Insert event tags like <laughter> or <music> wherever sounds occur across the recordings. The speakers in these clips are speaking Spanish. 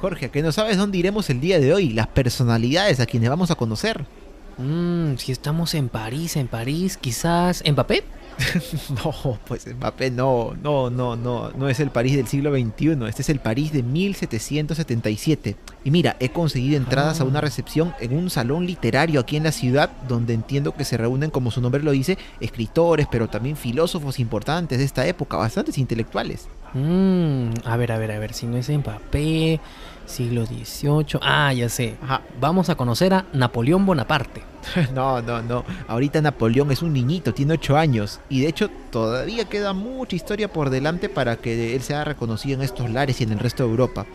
Jorge, ¿a que no sabes dónde iremos el día de hoy? Las personalidades a quienes vamos a conocer. Mmm, si estamos en París, en París, quizás... ¿Mbappé? <laughs> no, pues Mbappé no, no, no, no, no es el París del siglo XXI, este es el París de 1777. Y mira, he conseguido entradas a una ah. recepción en un salón literario aquí en la ciudad, donde entiendo que se reúnen, como su nombre lo dice, escritores, pero también filósofos importantes de esta época, bastantes intelectuales. Mmm, a ver, a ver, a ver, si no es Mbappé, siglo XVIII, ah, ya sé, vamos a conocer a Napoleón Bonaparte. <laughs> No, no, no. Ahorita Napoleón es un niñito, tiene 8 años. Y de hecho todavía queda mucha historia por delante para que él sea reconocido en estos lares y en el resto de Europa.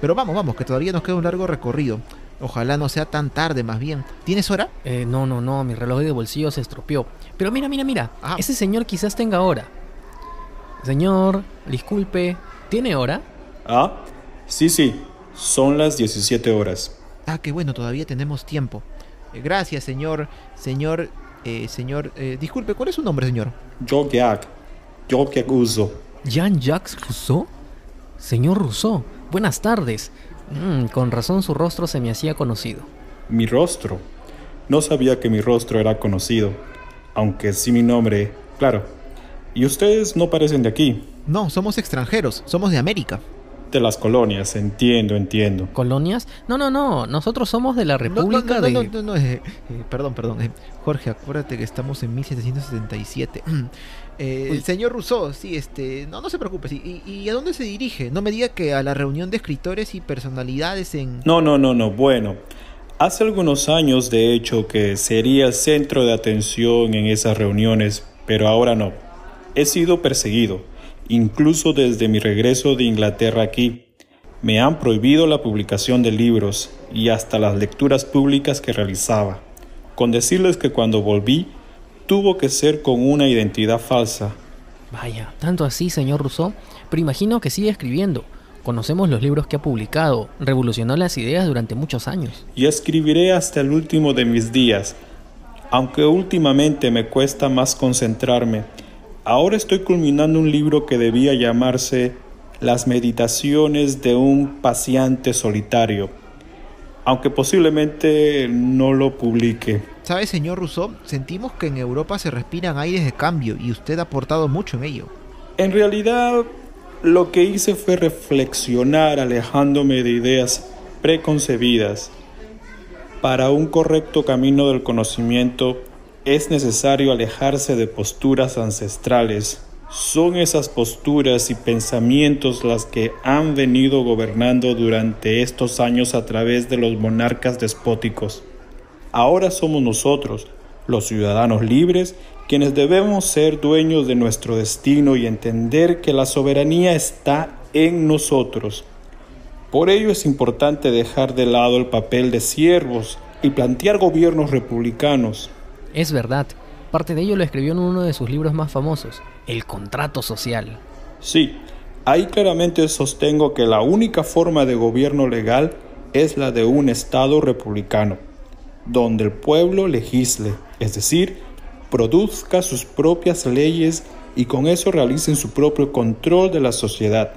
Pero vamos, vamos, que todavía nos queda un largo recorrido. Ojalá no sea tan tarde, más bien. ¿Tienes hora? Eh, no, no, no, mi reloj de bolsillo se estropeó. Pero mira, mira, mira. Ese señor quizás tenga hora. Señor, disculpe, ¿tiene hora? Ah, sí, sí. Son las 17 horas. Ah, qué bueno, todavía tenemos tiempo. Eh, gracias, señor, señor, eh, señor. Eh, disculpe, ¿cuál es su nombre, señor? Jean-Jacques. Jean-Jacques Rousseau. ¿Jean-Jacques Rousseau? Señor Rousseau, buenas tardes. Mm, con razón su rostro se me hacía conocido. ¿Mi rostro? No sabía que mi rostro era conocido, aunque sí mi nombre, claro. ¿Y ustedes no parecen de aquí? No, somos extranjeros, somos de América de las colonias, entiendo, entiendo. ¿Colonias? No, no, no, nosotros somos de la República no, no, no, No, no, eh, eh, perdón, perdón. Eh, Jorge, acuérdate que estamos en 1777. <clears throat> el señor Rousseau, sí, este, no, no se preocupe. Sí, ¿Y, a dónde se dirige? No me diga que a la reunión de escritores y personalidades en... No, no, no, no, bueno. Hace algunos años, de hecho, que sería el centro de atención en esas reuniones, pero ahora no. He sido perseguido Incluso desde mi regreso de Inglaterra aquí, me han prohibido la publicación de libros y hasta las lecturas públicas que realizaba, con decirles que cuando volví tuvo que ser con una identidad falsa. Vaya, tanto así, señor Rousseau, pero imagino que sigue escribiendo. Conocemos los libros que ha publicado, revolucionó las ideas durante muchos años. Y escribiré hasta el último de mis días, aunque últimamente me cuesta más concentrarme Ahora estoy culminando un libro que debía llamarse Las meditaciones de un paciente solitario, aunque posiblemente no lo publique. ¿Sabe, señor Rousseau? Sentimos que en Europa se respiran aires de cambio y usted ha aportado mucho en ello. En realidad, lo que hice fue reflexionar alejándome de ideas preconcebidas para un correcto camino del conocimiento es necesario alejarse de posturas ancestrales. Son esas posturas y pensamientos las que han venido gobernando durante estos años a través de los monarcas despóticos. Ahora somos nosotros, los ciudadanos libres, quienes debemos ser dueños de nuestro destino y entender que la soberanía está en nosotros. Por ello es importante dejar de lado el papel de siervos y plantear gobiernos republicanos es verdad, parte de ello lo escribió en uno de sus libros más famosos, El Contrato Social. Sí, ahí claramente sostengo que la única forma de gobierno legal es la de un Estado republicano, donde el pueblo legisle, es decir, produzca sus propias leyes y con eso realicen su propio control de la sociedad.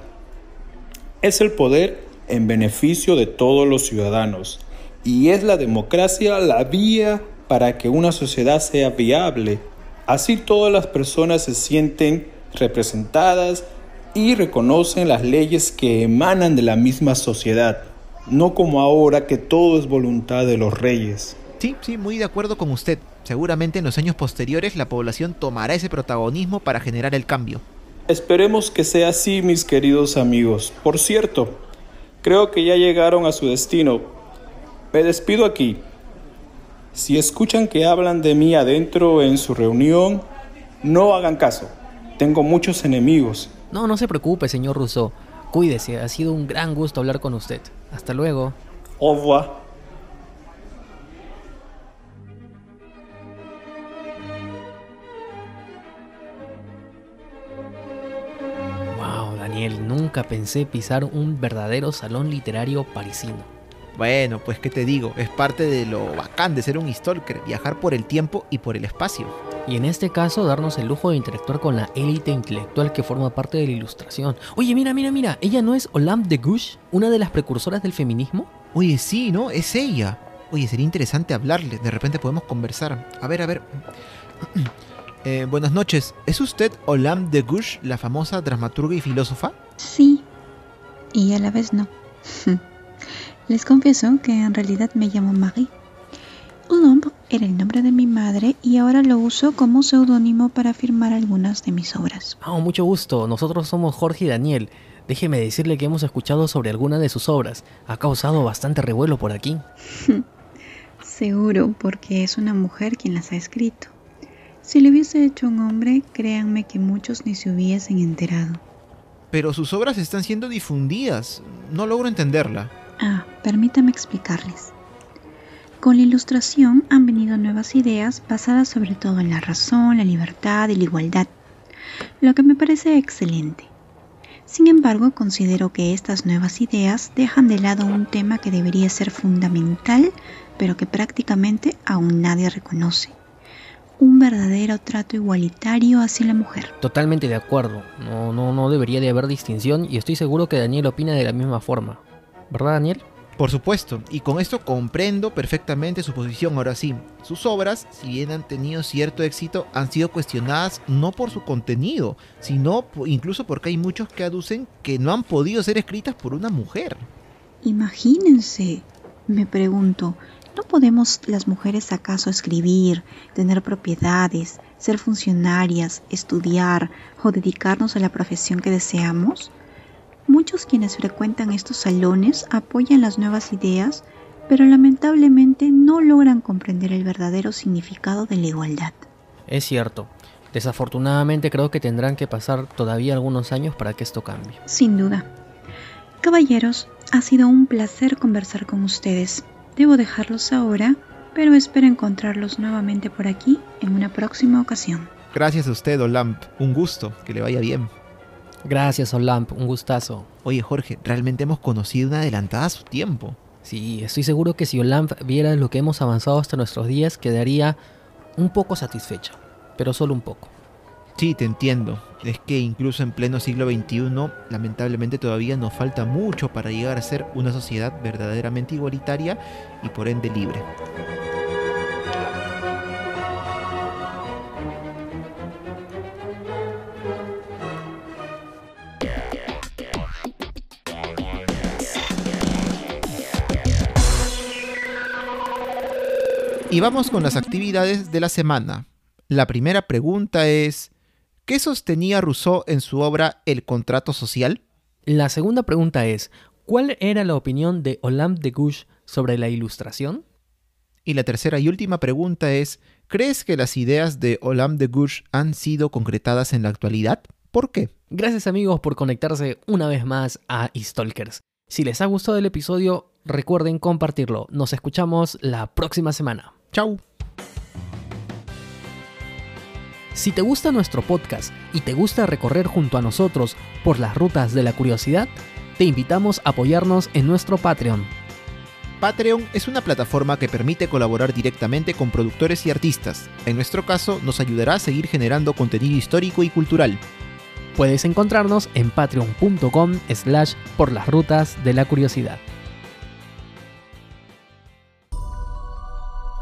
Es el poder en beneficio de todos los ciudadanos y es la democracia la vía para que una sociedad sea viable. Así todas las personas se sienten representadas y reconocen las leyes que emanan de la misma sociedad, no como ahora que todo es voluntad de los reyes. Sí, sí, muy de acuerdo con usted. Seguramente en los años posteriores la población tomará ese protagonismo para generar el cambio. Esperemos que sea así, mis queridos amigos. Por cierto, creo que ya llegaron a su destino. Me despido aquí. Si escuchan que hablan de mí adentro en su reunión, no hagan caso. Tengo muchos enemigos. No, no se preocupe, señor Rousseau. Cuídese, ha sido un gran gusto hablar con usted. Hasta luego. Au revoir. Wow, Daniel, nunca pensé pisar un verdadero salón literario parisino. Bueno, pues qué te digo, es parte de lo bacán de ser un stalker, viajar por el tiempo y por el espacio. y en este caso darnos el lujo de interactuar con la élite intelectual que forma parte de la ilustración. Oye, mira, mira, mira, ¿ella no es Olympe de Gouges, una de las precursoras del feminismo? Oye, sí, ¿no? Es ella. Oye, sería interesante hablarle, de repente podemos conversar. A ver, a ver. <clears throat> Eh, buenas noches, ¿es usted Olympe de Gouges, la famosa dramaturga y filósofa? Sí, y a la vez no. <laughs> Les confieso que en realidad me llamo Marie. Olympe era el nombre de mi madre y ahora lo uso como seudónimo para firmar algunas de mis obras. Ah, mucho gusto. Nosotros somos Jorge y Daniel. Déjeme decirle que hemos escuchado sobre alguna de sus obras. Ha causado bastante revuelo por aquí. <laughs> Seguro, porque es una mujer quien las ha escrito. Si le hubiese hecho un hombre, créanme que muchos ni se hubiesen enterado. Pero sus obras están siendo difundidas. No logro entenderla. Ah, permítame explicarles. Con la ilustración han venido nuevas ideas basadas sobre todo en la razón, la libertad y la igualdad, lo que me parece excelente. Sin embargo, considero que estas nuevas ideas dejan de lado un tema que debería ser fundamental, pero que prácticamente aún nadie reconoce un verdadero trato igualitario hacia la mujer. Totalmente de acuerdo. No, no, no debería de haber distinción y estoy seguro que Daniel opina de la misma forma. ¿Verdad, Daniel? Por supuesto, y con esto comprendo perfectamente su posición. Ahora sí, sus obras, si bien han tenido cierto éxito, han sido cuestionadas no por su contenido, sino incluso porque hay muchos que aducen que no han podido ser escritas por una mujer. Imagínense, me pregunto, ¿No podemos las mujeres acaso escribir, tener propiedades, ser funcionarias, estudiar o dedicarnos a la profesión que deseamos? Muchos quienes frecuentan estos salones apoyan las nuevas ideas, pero lamentablemente no logran comprender el verdadero significado de la igualdad. Es cierto. Desafortunadamente creo que tendrán que pasar todavía algunos años para que esto cambie. Sin duda. Caballeros, ha sido un placer conversar con ustedes. Debo dejarlos ahora, pero espero encontrarlos nuevamente por aquí en una próxima ocasión. Gracias a usted, Olamp. Un gusto. Que le vaya bien. Gracias, Olamp. Un gustazo. Oye, Jorge, realmente hemos conocido una adelantada a su tiempo. Sí, estoy seguro que si Olamp viera lo que hemos avanzado hasta nuestros días, quedaría un poco satisfecha. Pero solo un poco. Sí, te entiendo. Es que incluso en pleno siglo XXI, lamentablemente todavía nos falta mucho para llegar a ser una sociedad verdaderamente igualitaria y por ende libre. Y vamos con las actividades de la semana. La primera pregunta es, ¿Qué sostenía Rousseau en su obra El contrato social? La segunda pregunta es, ¿cuál era la opinión de Olympe de Gouges sobre la ilustración? Y la tercera y última pregunta es, ¿crees que las ideas de Olympe de Gouges han sido concretadas en la actualidad? ¿Por qué? Gracias amigos por conectarse una vez más a Stalkers. Si les ha gustado el episodio, recuerden compartirlo. Nos escuchamos la próxima semana. Chau. Si te gusta nuestro podcast y te gusta recorrer junto a nosotros por las rutas de la curiosidad, te invitamos a apoyarnos en nuestro Patreon. Patreon es una plataforma que permite colaborar directamente con productores y artistas. En nuestro caso, nos ayudará a seguir generando contenido histórico y cultural. Puedes encontrarnos en patreon.com slash por las rutas de la curiosidad.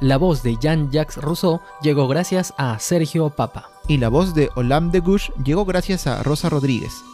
La voz de Jean-Jacques Rousseau llegó gracias a Sergio Papa. Y la voz de Olam de Gouges llegó gracias a Rosa Rodríguez.